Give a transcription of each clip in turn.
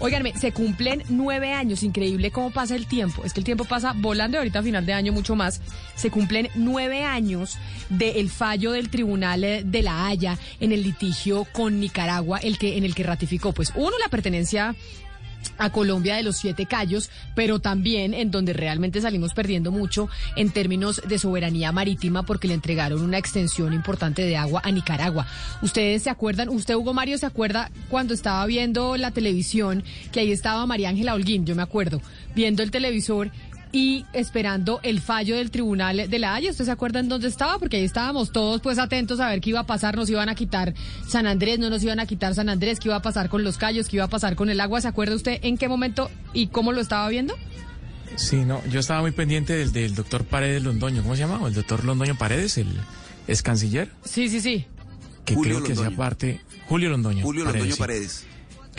Óiganme, se cumplen nueve años, increíble cómo pasa el tiempo. Es que el tiempo pasa volando y ahorita a final de año mucho más. Se cumplen nueve años del fallo del Tribunal de la Haya en el litigio con Nicaragua, el que, en el que ratificó, pues, uno, la pertenencia a Colombia de los siete callos, pero también en donde realmente salimos perdiendo mucho en términos de soberanía marítima porque le entregaron una extensión importante de agua a Nicaragua. Ustedes se acuerdan, usted Hugo Mario se acuerda cuando estaba viendo la televisión que ahí estaba María Ángela Holguín, yo me acuerdo, viendo el televisor y esperando el fallo del Tribunal de la Haya. ¿Usted se acuerda en dónde estaba? Porque ahí estábamos todos pues atentos a ver qué iba a pasar. Nos iban a quitar San Andrés, no nos iban a quitar San Andrés, qué iba a pasar con los callos, qué iba a pasar con el agua. ¿Se acuerda usted en qué momento y cómo lo estaba viendo? Sí, no, yo estaba muy pendiente del, del doctor Paredes Londoño. ¿Cómo se llama? El doctor Londoño Paredes, el es canciller. Sí, sí, sí. Que creo que hacía parte. Julio Londoño. Julio Londoño Paredes.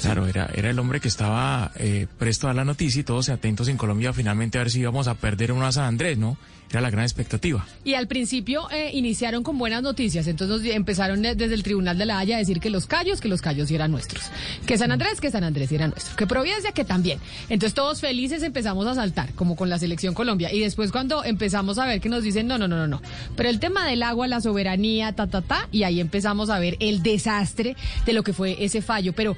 Claro, era, el hombre que estaba eh, presto a la noticia y todos atentos en Colombia finalmente a ver si íbamos a perder una San Andrés, ¿no? Era la gran expectativa. Y al principio eh, iniciaron con buenas noticias, entonces empezaron desde el Tribunal de la Haya a decir que los callos, que los callos eran nuestros, que San Andrés, que San Andrés era nuestro, que Providencia, que también. Entonces todos felices empezamos a saltar, como con la selección Colombia. Y después cuando empezamos a ver que nos dicen, no, no, no, no, no. Pero el tema del agua, la soberanía, ta, ta, ta, y ahí empezamos a ver el desastre de lo que fue ese fallo. Pero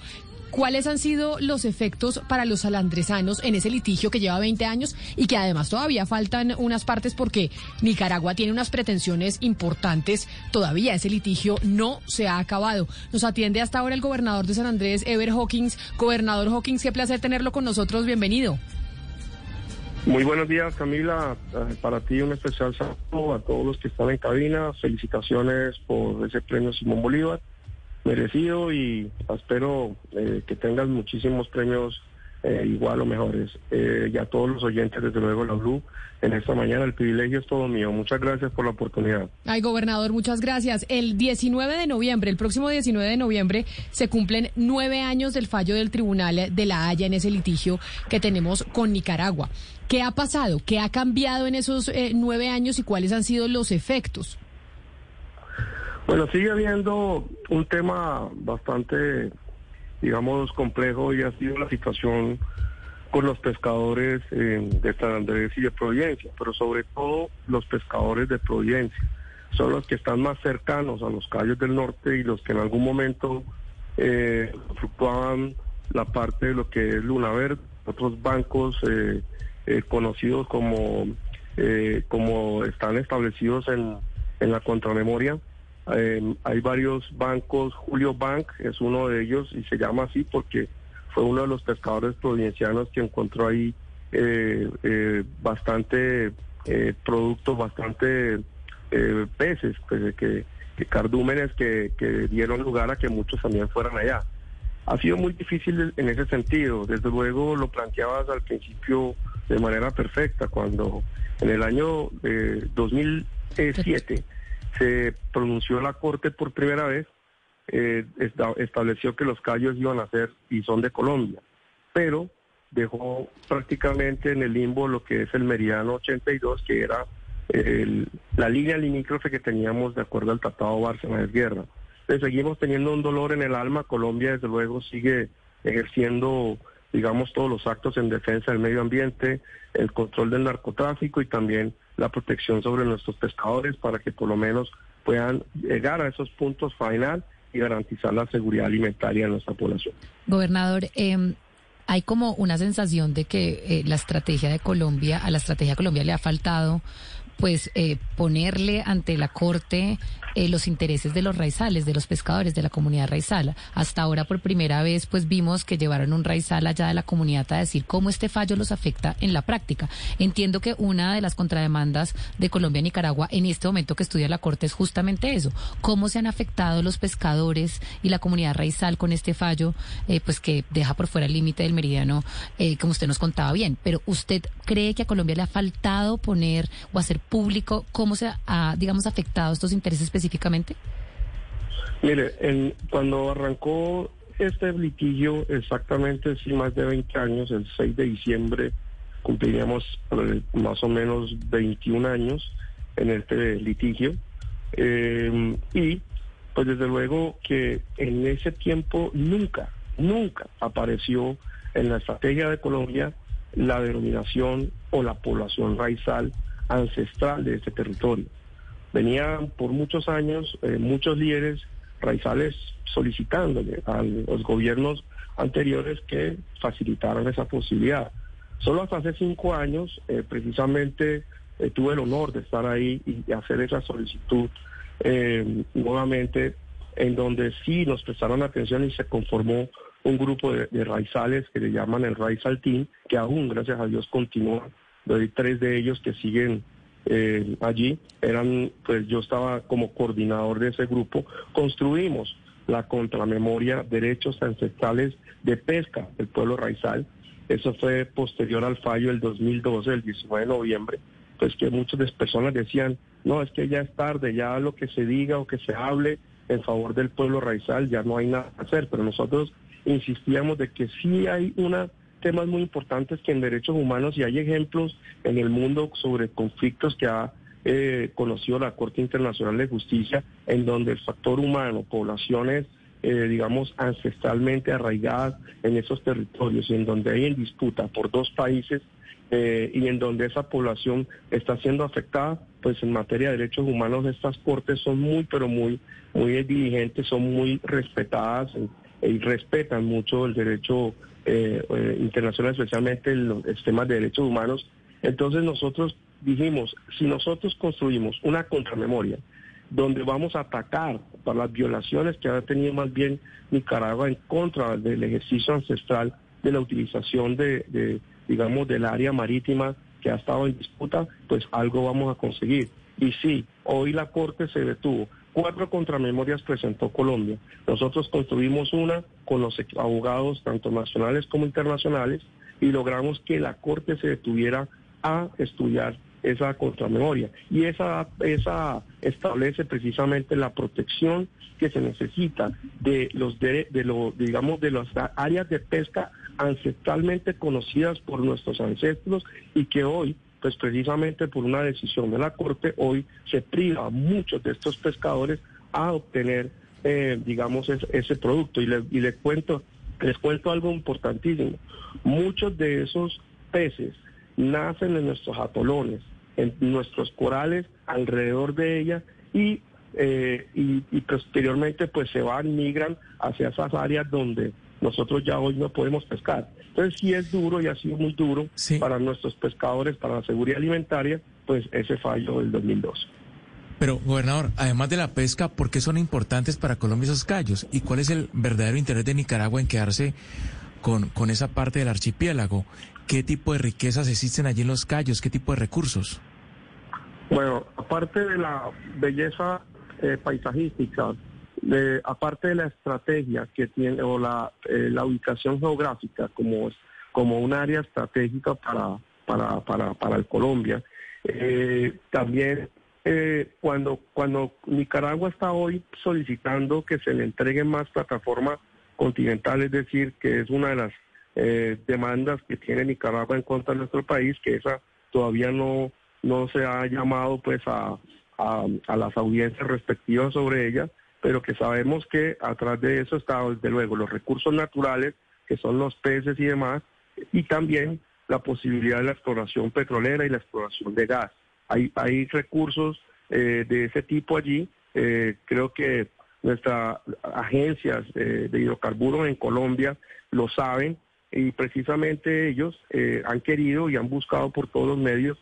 ¿Cuáles han sido los efectos para los salandresanos en ese litigio que lleva 20 años y que además todavía faltan unas partes porque Nicaragua tiene unas pretensiones importantes? Todavía ese litigio no se ha acabado. Nos atiende hasta ahora el gobernador de San Andrés, Ever Hawkins. Gobernador Hawkins, qué placer tenerlo con nosotros. Bienvenido. Muy buenos días, Camila. Eh, para ti un especial saludo a todos los que están en cabina. Felicitaciones por ese premio Simón Bolívar merecido y espero eh, que tengas muchísimos premios eh, igual o mejores. Eh, y a todos los oyentes, desde luego, la Blue, en esta mañana el privilegio es todo mío. Muchas gracias por la oportunidad. Ay, gobernador, muchas gracias. El 19 de noviembre, el próximo 19 de noviembre, se cumplen nueve años del fallo del Tribunal de la Haya en ese litigio que tenemos con Nicaragua. ¿Qué ha pasado? ¿Qué ha cambiado en esos nueve años y cuáles han sido los efectos? Bueno, sigue habiendo un tema bastante, digamos, complejo y ha sido la situación con los pescadores eh, de San Andrés y de Providencia, pero sobre todo los pescadores de Providencia. Son los que están más cercanos a los callos del norte y los que en algún momento eh, fluctuaban la parte de lo que es Luna Verde, otros bancos eh, conocidos como, como están establecidos en, en la contramemoria eh, hay varios bancos, Julio Bank es uno de ellos y se llama así porque fue uno de los pescadores provincianos que encontró ahí eh, eh, bastante productos, bastante peces, pues, que, cardúmenes que dieron lugar a que muchos también fueran allá. Ha sido muy difícil en ese sentido. Desde luego lo planteabas al principio de manera perfecta, cuando en el año 2007 se pronunció la Corte por primera vez, eh, estableció que los callos iban a ser y son de Colombia, pero dejó prácticamente en el limbo lo que es el meridiano 82, que era la línea limítrofe que teníamos de acuerdo al Tratado Bárcena de Guerra. Seguimos teniendo un dolor en el alma, Colombia desde luego sigue ejerciendo digamos, todos los actos en defensa del medio ambiente, el control del narcotráfico y también la protección sobre nuestros pescadores para que por lo menos puedan llegar a esos puntos final y garantizar la seguridad alimentaria de nuestra población. Gobernador, eh, hay como una sensación de que eh, la estrategia de Colombia, a la estrategia de Colombia le ha faltado pues eh, ponerle ante la Corte eh, los intereses de los raizales, de los pescadores, de la comunidad raizala. Hasta ahora, por primera vez, pues vimos que llevaron un raizal allá de la comunidad a decir cómo este fallo los afecta en la práctica. Entiendo que una de las contrademandas de Colombia y Nicaragua en este momento que estudia la Corte es justamente eso, cómo se han afectado los pescadores y la comunidad raizal con este fallo, eh, pues que deja por fuera el límite del meridiano, como usted nos contaba bien. Pero ¿usted cree que a Colombia le ha faltado poner o hacer público cómo se ha, digamos, afectado estos intereses específicamente? Mire, en, cuando arrancó este litigio, exactamente sí, más de 20 años, el 6 de diciembre cumpliríamos eh, más o menos 21 años en este litigio. Eh, y pues desde luego que en ese tiempo nunca, nunca apareció en la estrategia de Colombia la denominación o la población raizal ancestral de este territorio. Venían por muchos años eh, muchos líderes raizales solicitándole a los gobiernos anteriores que facilitaran esa posibilidad. Solo hasta hace cinco años, eh, precisamente, eh, tuve el honor de estar ahí y hacer esa solicitud nuevamente, en donde sí nos prestaron atención y se conformó un grupo de, raizales que le llaman el Raizal Team, que aún, gracias a Dios, continúa. Hay tres de ellos que siguen eh, allí. Eran, pues yo estaba como coordinador de ese grupo. Construimos la contramemoria Derechos Ancestrales de Pesca del pueblo raizal. Eso fue posterior al fallo del 2012, el 19 de noviembre, pues que muchas personas decían, no, es que ya es tarde, ya lo que se diga o que se hable en favor del pueblo raizal, ya no hay nada que hacer, pero nosotros insistíamos de que sí hay una temas muy importantes que en derechos humanos y hay ejemplos en el mundo sobre conflictos que ha eh, conocido la Corte Internacional de Justicia en donde el factor humano, poblaciones eh, digamos ancestralmente arraigadas en esos territorios y en donde hay en disputa por dos países eh, y en donde esa población está siendo afectada, pues en materia de derechos humanos estas cortes son muy pero muy muy diligentes, son muy respetadas y respetan mucho el derecho eh, eh, internacional, especialmente en los temas de derechos humanos. Entonces nosotros dijimos, si nosotros construimos una contramemoria donde vamos a atacar para las violaciones que ha tenido más bien Nicaragua en contra del ejercicio ancestral de la utilización de, de digamos, del área marítima que ha estado en disputa, pues algo vamos a conseguir. Y sí, hoy la Corte se detuvo Cuatro contramemorias presentó Colombia. Nosotros construimos una con los abogados, tanto nacionales como internacionales, y logramos que la Corte se detuviera a estudiar esa contramemoria. Y esa, esa establece precisamente la protección que se necesita de los de, lo, digamos de las áreas de pesca ancestralmente conocidas por nuestros ancestros y que hoy pues precisamente por una decisión de la Corte hoy se priva a muchos de estos pescadores a obtener, eh, digamos, ese, producto. Y, le, y les cuento, les cuento algo importantísimo. Muchos de esos peces nacen en nuestros atolones, en nuestros corales, alrededor de ella y eh, y, posteriormente pues se van, migran hacia esas áreas donde nosotros ya hoy no podemos pescar. Entonces sí es duro y ha sido muy duro para nuestros pescadores, para la seguridad alimentaria, pues ese fallo del 2002. Pero, gobernador, además de la pesca, ¿por qué son importantes para Colombia esos callos? ¿Y cuál es el verdadero interés de Nicaragua en quedarse con, con esa parte del archipiélago? ¿Qué tipo de riquezas existen allí en los callos? ¿Qué tipo de recursos? Bueno, aparte de la belleza eh, paisajística, aparte de la estrategia que tiene o la, eh, la ubicación geográfica como, como un área estratégica para, para, para, para el Colombia, eh, también eh, cuando, cuando Nicaragua está hoy solicitando que se le entreguen más plataformas continentales, es decir, que es una de las demandas que tiene Nicaragua en contra de nuestro país, que esa todavía no, no se ha llamado pues a, a las audiencias respectivas sobre ella, pero que sabemos que atrás de eso está, desde luego, los recursos naturales, que son los peces y demás, y también la posibilidad de la exploración petrolera y la exploración de gas. Hay, recursos eh, de ese tipo allí. Eh, creo que nuestras agencias eh, de hidrocarburos en Colombia lo saben y precisamente ellos han querido y han buscado por todos los medios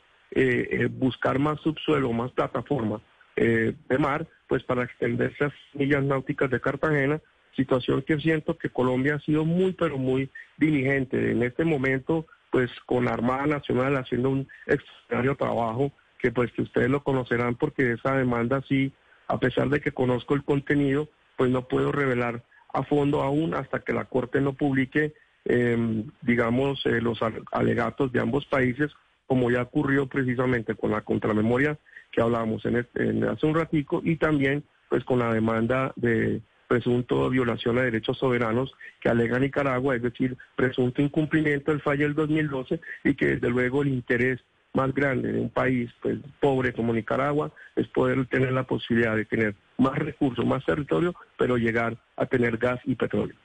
buscar más subsuelo, más plataformas de mar pues para extender esas millas náuticas de Cartagena, situación que siento que Colombia ha sido muy, pero muy diligente. En este momento, pues con la Armada Nacional haciendo un extraordinario trabajo, que pues que ustedes lo conocerán porque esa demanda sí, a pesar de que conozco el contenido, pues no puedo revelar a fondo aún hasta que la Corte no publique, em, digamos, eh, los alegatos de ambos países, como ya ocurrió precisamente con la contramemoria que hablábamos en, hace un ratico y también pues con la demanda de presunto violación a derechos soberanos que alega Nicaragua, es decir, presunto incumplimiento del fallo del 2012 y que desde luego el interés más grande de un país pues, pobre como Nicaragua es poder tener la posibilidad de tener más recursos, más territorio, pero llegar a tener gas y petróleo.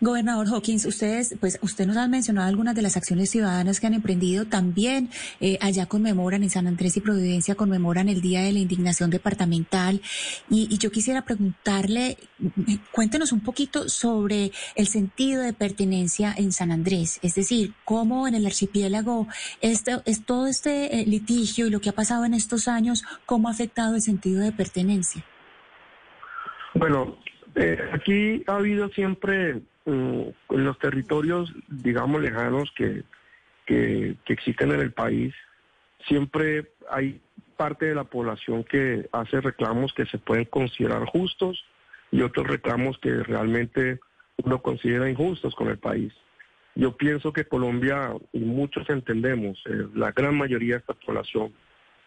Gobernador Hawkins, ustedes, pues usted nos ha mencionado algunas de las acciones ciudadanas que han emprendido. También eh, allá conmemoran en San Andrés y Providencia conmemoran el Día de la Indignación Departamental. Y, yo quisiera preguntarle, cuéntenos un poquito sobre el sentido de pertenencia en San Andrés. Es decir, cómo en el archipiélago este, es todo este eh, litigio y lo que ha pasado en estos años, cómo ha afectado el sentido de pertenencia. Bueno, eh, aquí ha habido siempre mm, en los territorios, digamos, lejanos que, que, existen en el país, siempre hay parte de la población que hace reclamos que se pueden considerar justos y otros reclamos que realmente uno considera injustos con el país. Yo pienso que Colombia, y muchos entendemos, eh, la gran mayoría de esta población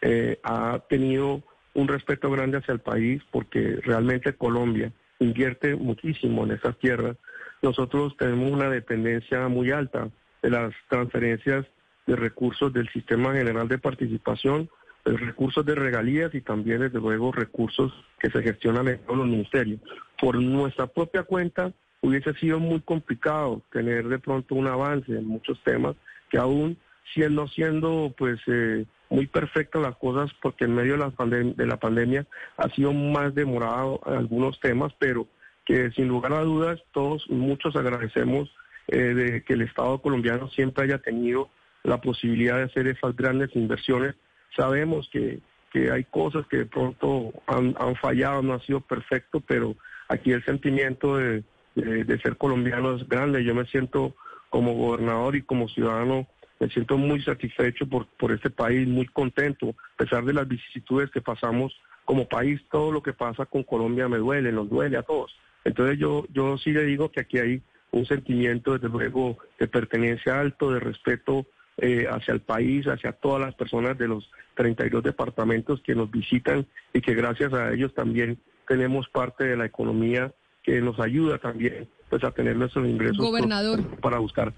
eh, ha tenido un respeto grande hacia el país porque realmente Colombia invierte muchísimo en esas tierras. Nosotros tenemos una dependencia muy alta de las transferencias de recursos del Sistema General de Participación, de recursos de regalías y también, desde luego, recursos que se gestionan en todos los ministerios. Por nuestra propia cuenta, hubiese sido muy complicado tener de pronto un avance en muchos temas que aún siendo siendo pues eh, muy perfectas las cosas porque en medio de la, de la pandemia ha sido más demorado algunos temas, pero que sin lugar a dudas todos, muchos agradecemos eh, de que el Estado colombiano siempre haya tenido la posibilidad de hacer esas grandes inversiones. Sabemos que, que hay cosas que de pronto han, han fallado, no ha sido perfecto, pero aquí el sentimiento de, de ser colombiano es grande. Yo me siento como gobernador y como ciudadano me siento muy satisfecho por, por este país, muy contento, a pesar de las vicisitudes que pasamos como país, todo lo que pasa con Colombia me duele, nos duele a todos. Entonces yo, yo sí le digo que aquí hay un sentimiento, desde luego, de pertenencia alto, de respeto eh, hacia el país, hacia todas las personas de los 32 departamentos que nos visitan y que gracias a ellos también tenemos parte de la economía que nos ayuda también pues a tener nuestros ingresos Gobernador. para buscar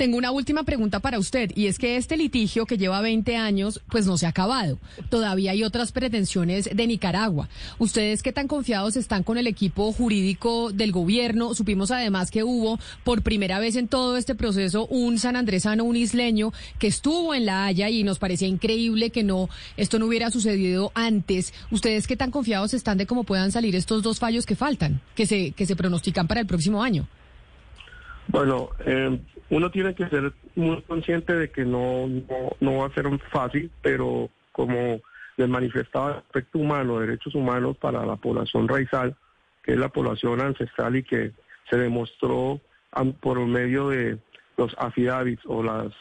tengo una última pregunta para usted y es que este litigio que lleva 20 años pues no se ha acabado. Todavía hay otras pretensiones de Nicaragua. ¿Ustedes qué tan confiados están con el equipo jurídico del gobierno? Supimos además que hubo por primera vez en todo este proceso un sanandresano, un isleño que estuvo en La Haya y nos parecía increíble que no esto no hubiera sucedido antes. ¿Ustedes qué tan confiados están de cómo puedan salir estos dos fallos que faltan, que se que se pronostican para el próximo año? Bueno, eh, uno tiene que ser muy consciente de que no, no, va a ser fácil, pero como les manifestaba aspecto humano, derechos humanos para la población raizal, que es la población ancestral y que se demostró por medio de los affidavits o las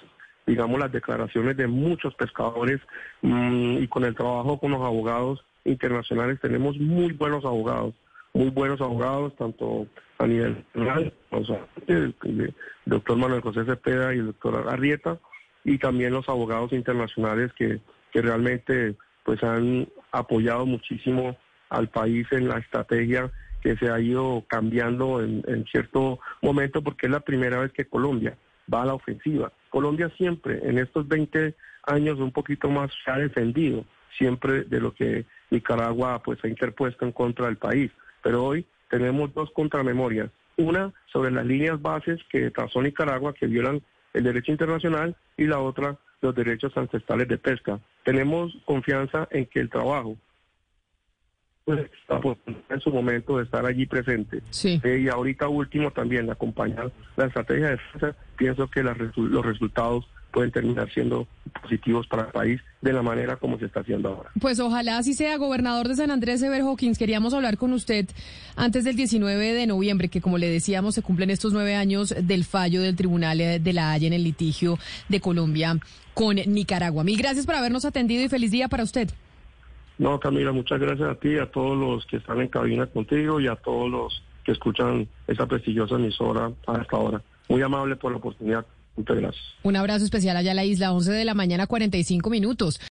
digamos las declaraciones de muchos pescadores mm, y con el trabajo con los abogados internacionales tenemos muy buenos abogados muy buenos abogados, tanto a nivel nacional, o sea, el, doctor Manuel José Cepeda y el doctor Arrieta, y también los abogados internacionales que, que realmente pues han apoyado muchísimo al país en la estrategia que se ha ido cambiando en, en cierto momento porque es la primera vez que Colombia va a la ofensiva. Colombia siempre, en estos 20 años un poquito más, se ha defendido siempre de lo que Nicaragua pues ha interpuesto en contra del país. Pero hoy tenemos dos contramemorias. Una sobre las líneas bases que trazó Nicaragua que violan el derecho internacional y la otra los derechos ancestrales de pesca. Tenemos confianza en que el trabajo pues, está en su momento de estar allí presente. Sí. Eh, y ahorita último también acompañar la estrategia de defensa, pienso que los resultados pueden terminar siendo positivos para el país de la manera como se está haciendo ahora. Pues ojalá así sea, gobernador de San Andrés, Ever Hawkins. Queríamos hablar con usted antes del 19 de noviembre, que como le decíamos, se cumplen estos nueve años del fallo del Tribunal de la Haya en el litigio de Colombia con Nicaragua. Mil gracias por habernos atendido y feliz día para usted. No, Camila, muchas gracias a ti, a todos los que están en cabina contigo y a todos los que escuchan esa prestigiosa emisora a esta hora. Muy amable por la oportunidad. Muchas gracias. Un abrazo especial allá a la isla, 11 de la mañana, 45 minutos.